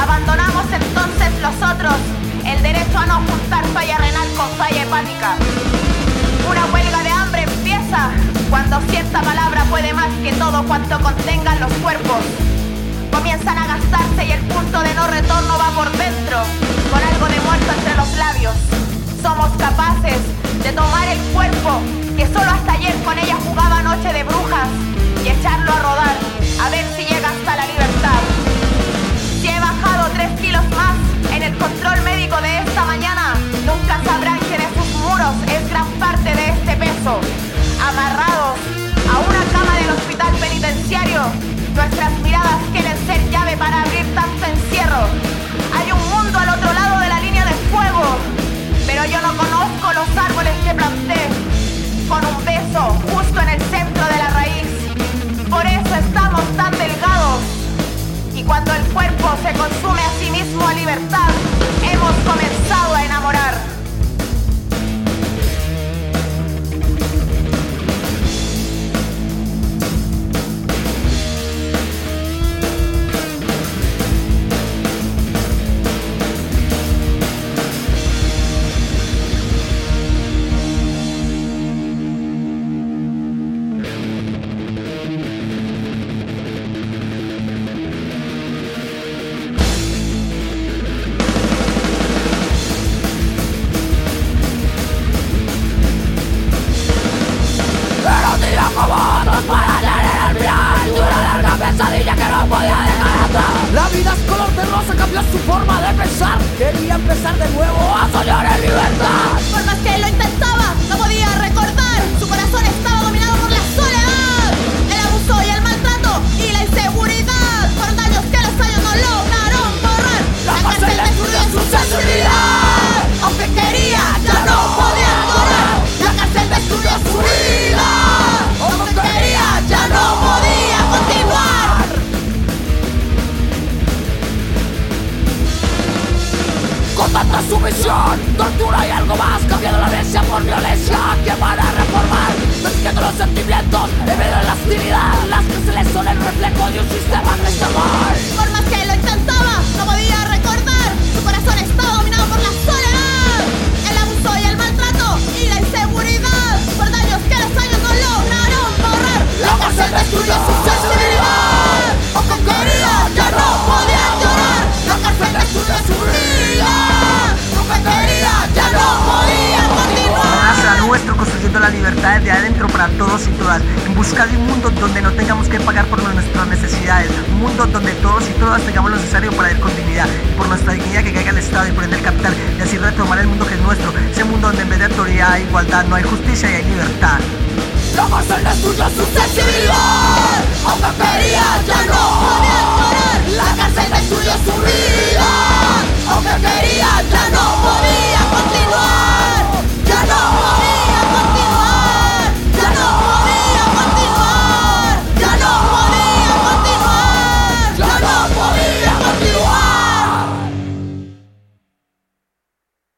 Abandonamos entonces los otros el derecho a no juntar falla falla hepática. Una huelga de hambre empieza cuando cierta palabra puede más que todo cuanto contengan los cuerpos. Comienzan a gastarse y el punto de no retorno va por dentro, con algo de muerto entre los labios. Somos capaces de tomar el cuerpo que solo hasta ayer con ella jugaba noche de brujas y echarlo a rodar, a ver si nuestras miradas quieren ser llave para abrir tanto encierro. Hay un mundo al otro lado de la línea de fuego, pero yo no conozco los árboles que planté. Con un beso justo en el centro de la raíz. Por eso estamos tan delgados. Y cuando el cuerpo se consume a sí mismo a libertad, hemos comenzado sumisión, tortura y algo más Cambiando la violencia por violencia ¿Quién van a reformar? Mezclando los sentimientos En medio de la hostilidad Las cárceles son el reflejo de un sistema que está mal la libertad desde adentro para todos y todas, en busca de un mundo donde no tengamos que pagar por nuestras necesidades, un mundo donde todos y todas tengamos lo necesario para ir con dignidad, y por nuestra dignidad que caiga el Estado y por ende el capital, y así retomar el mundo que es nuestro, ese mundo donde en vez de autoridad hay igualdad, no hay justicia y hay libertad. Destruyó su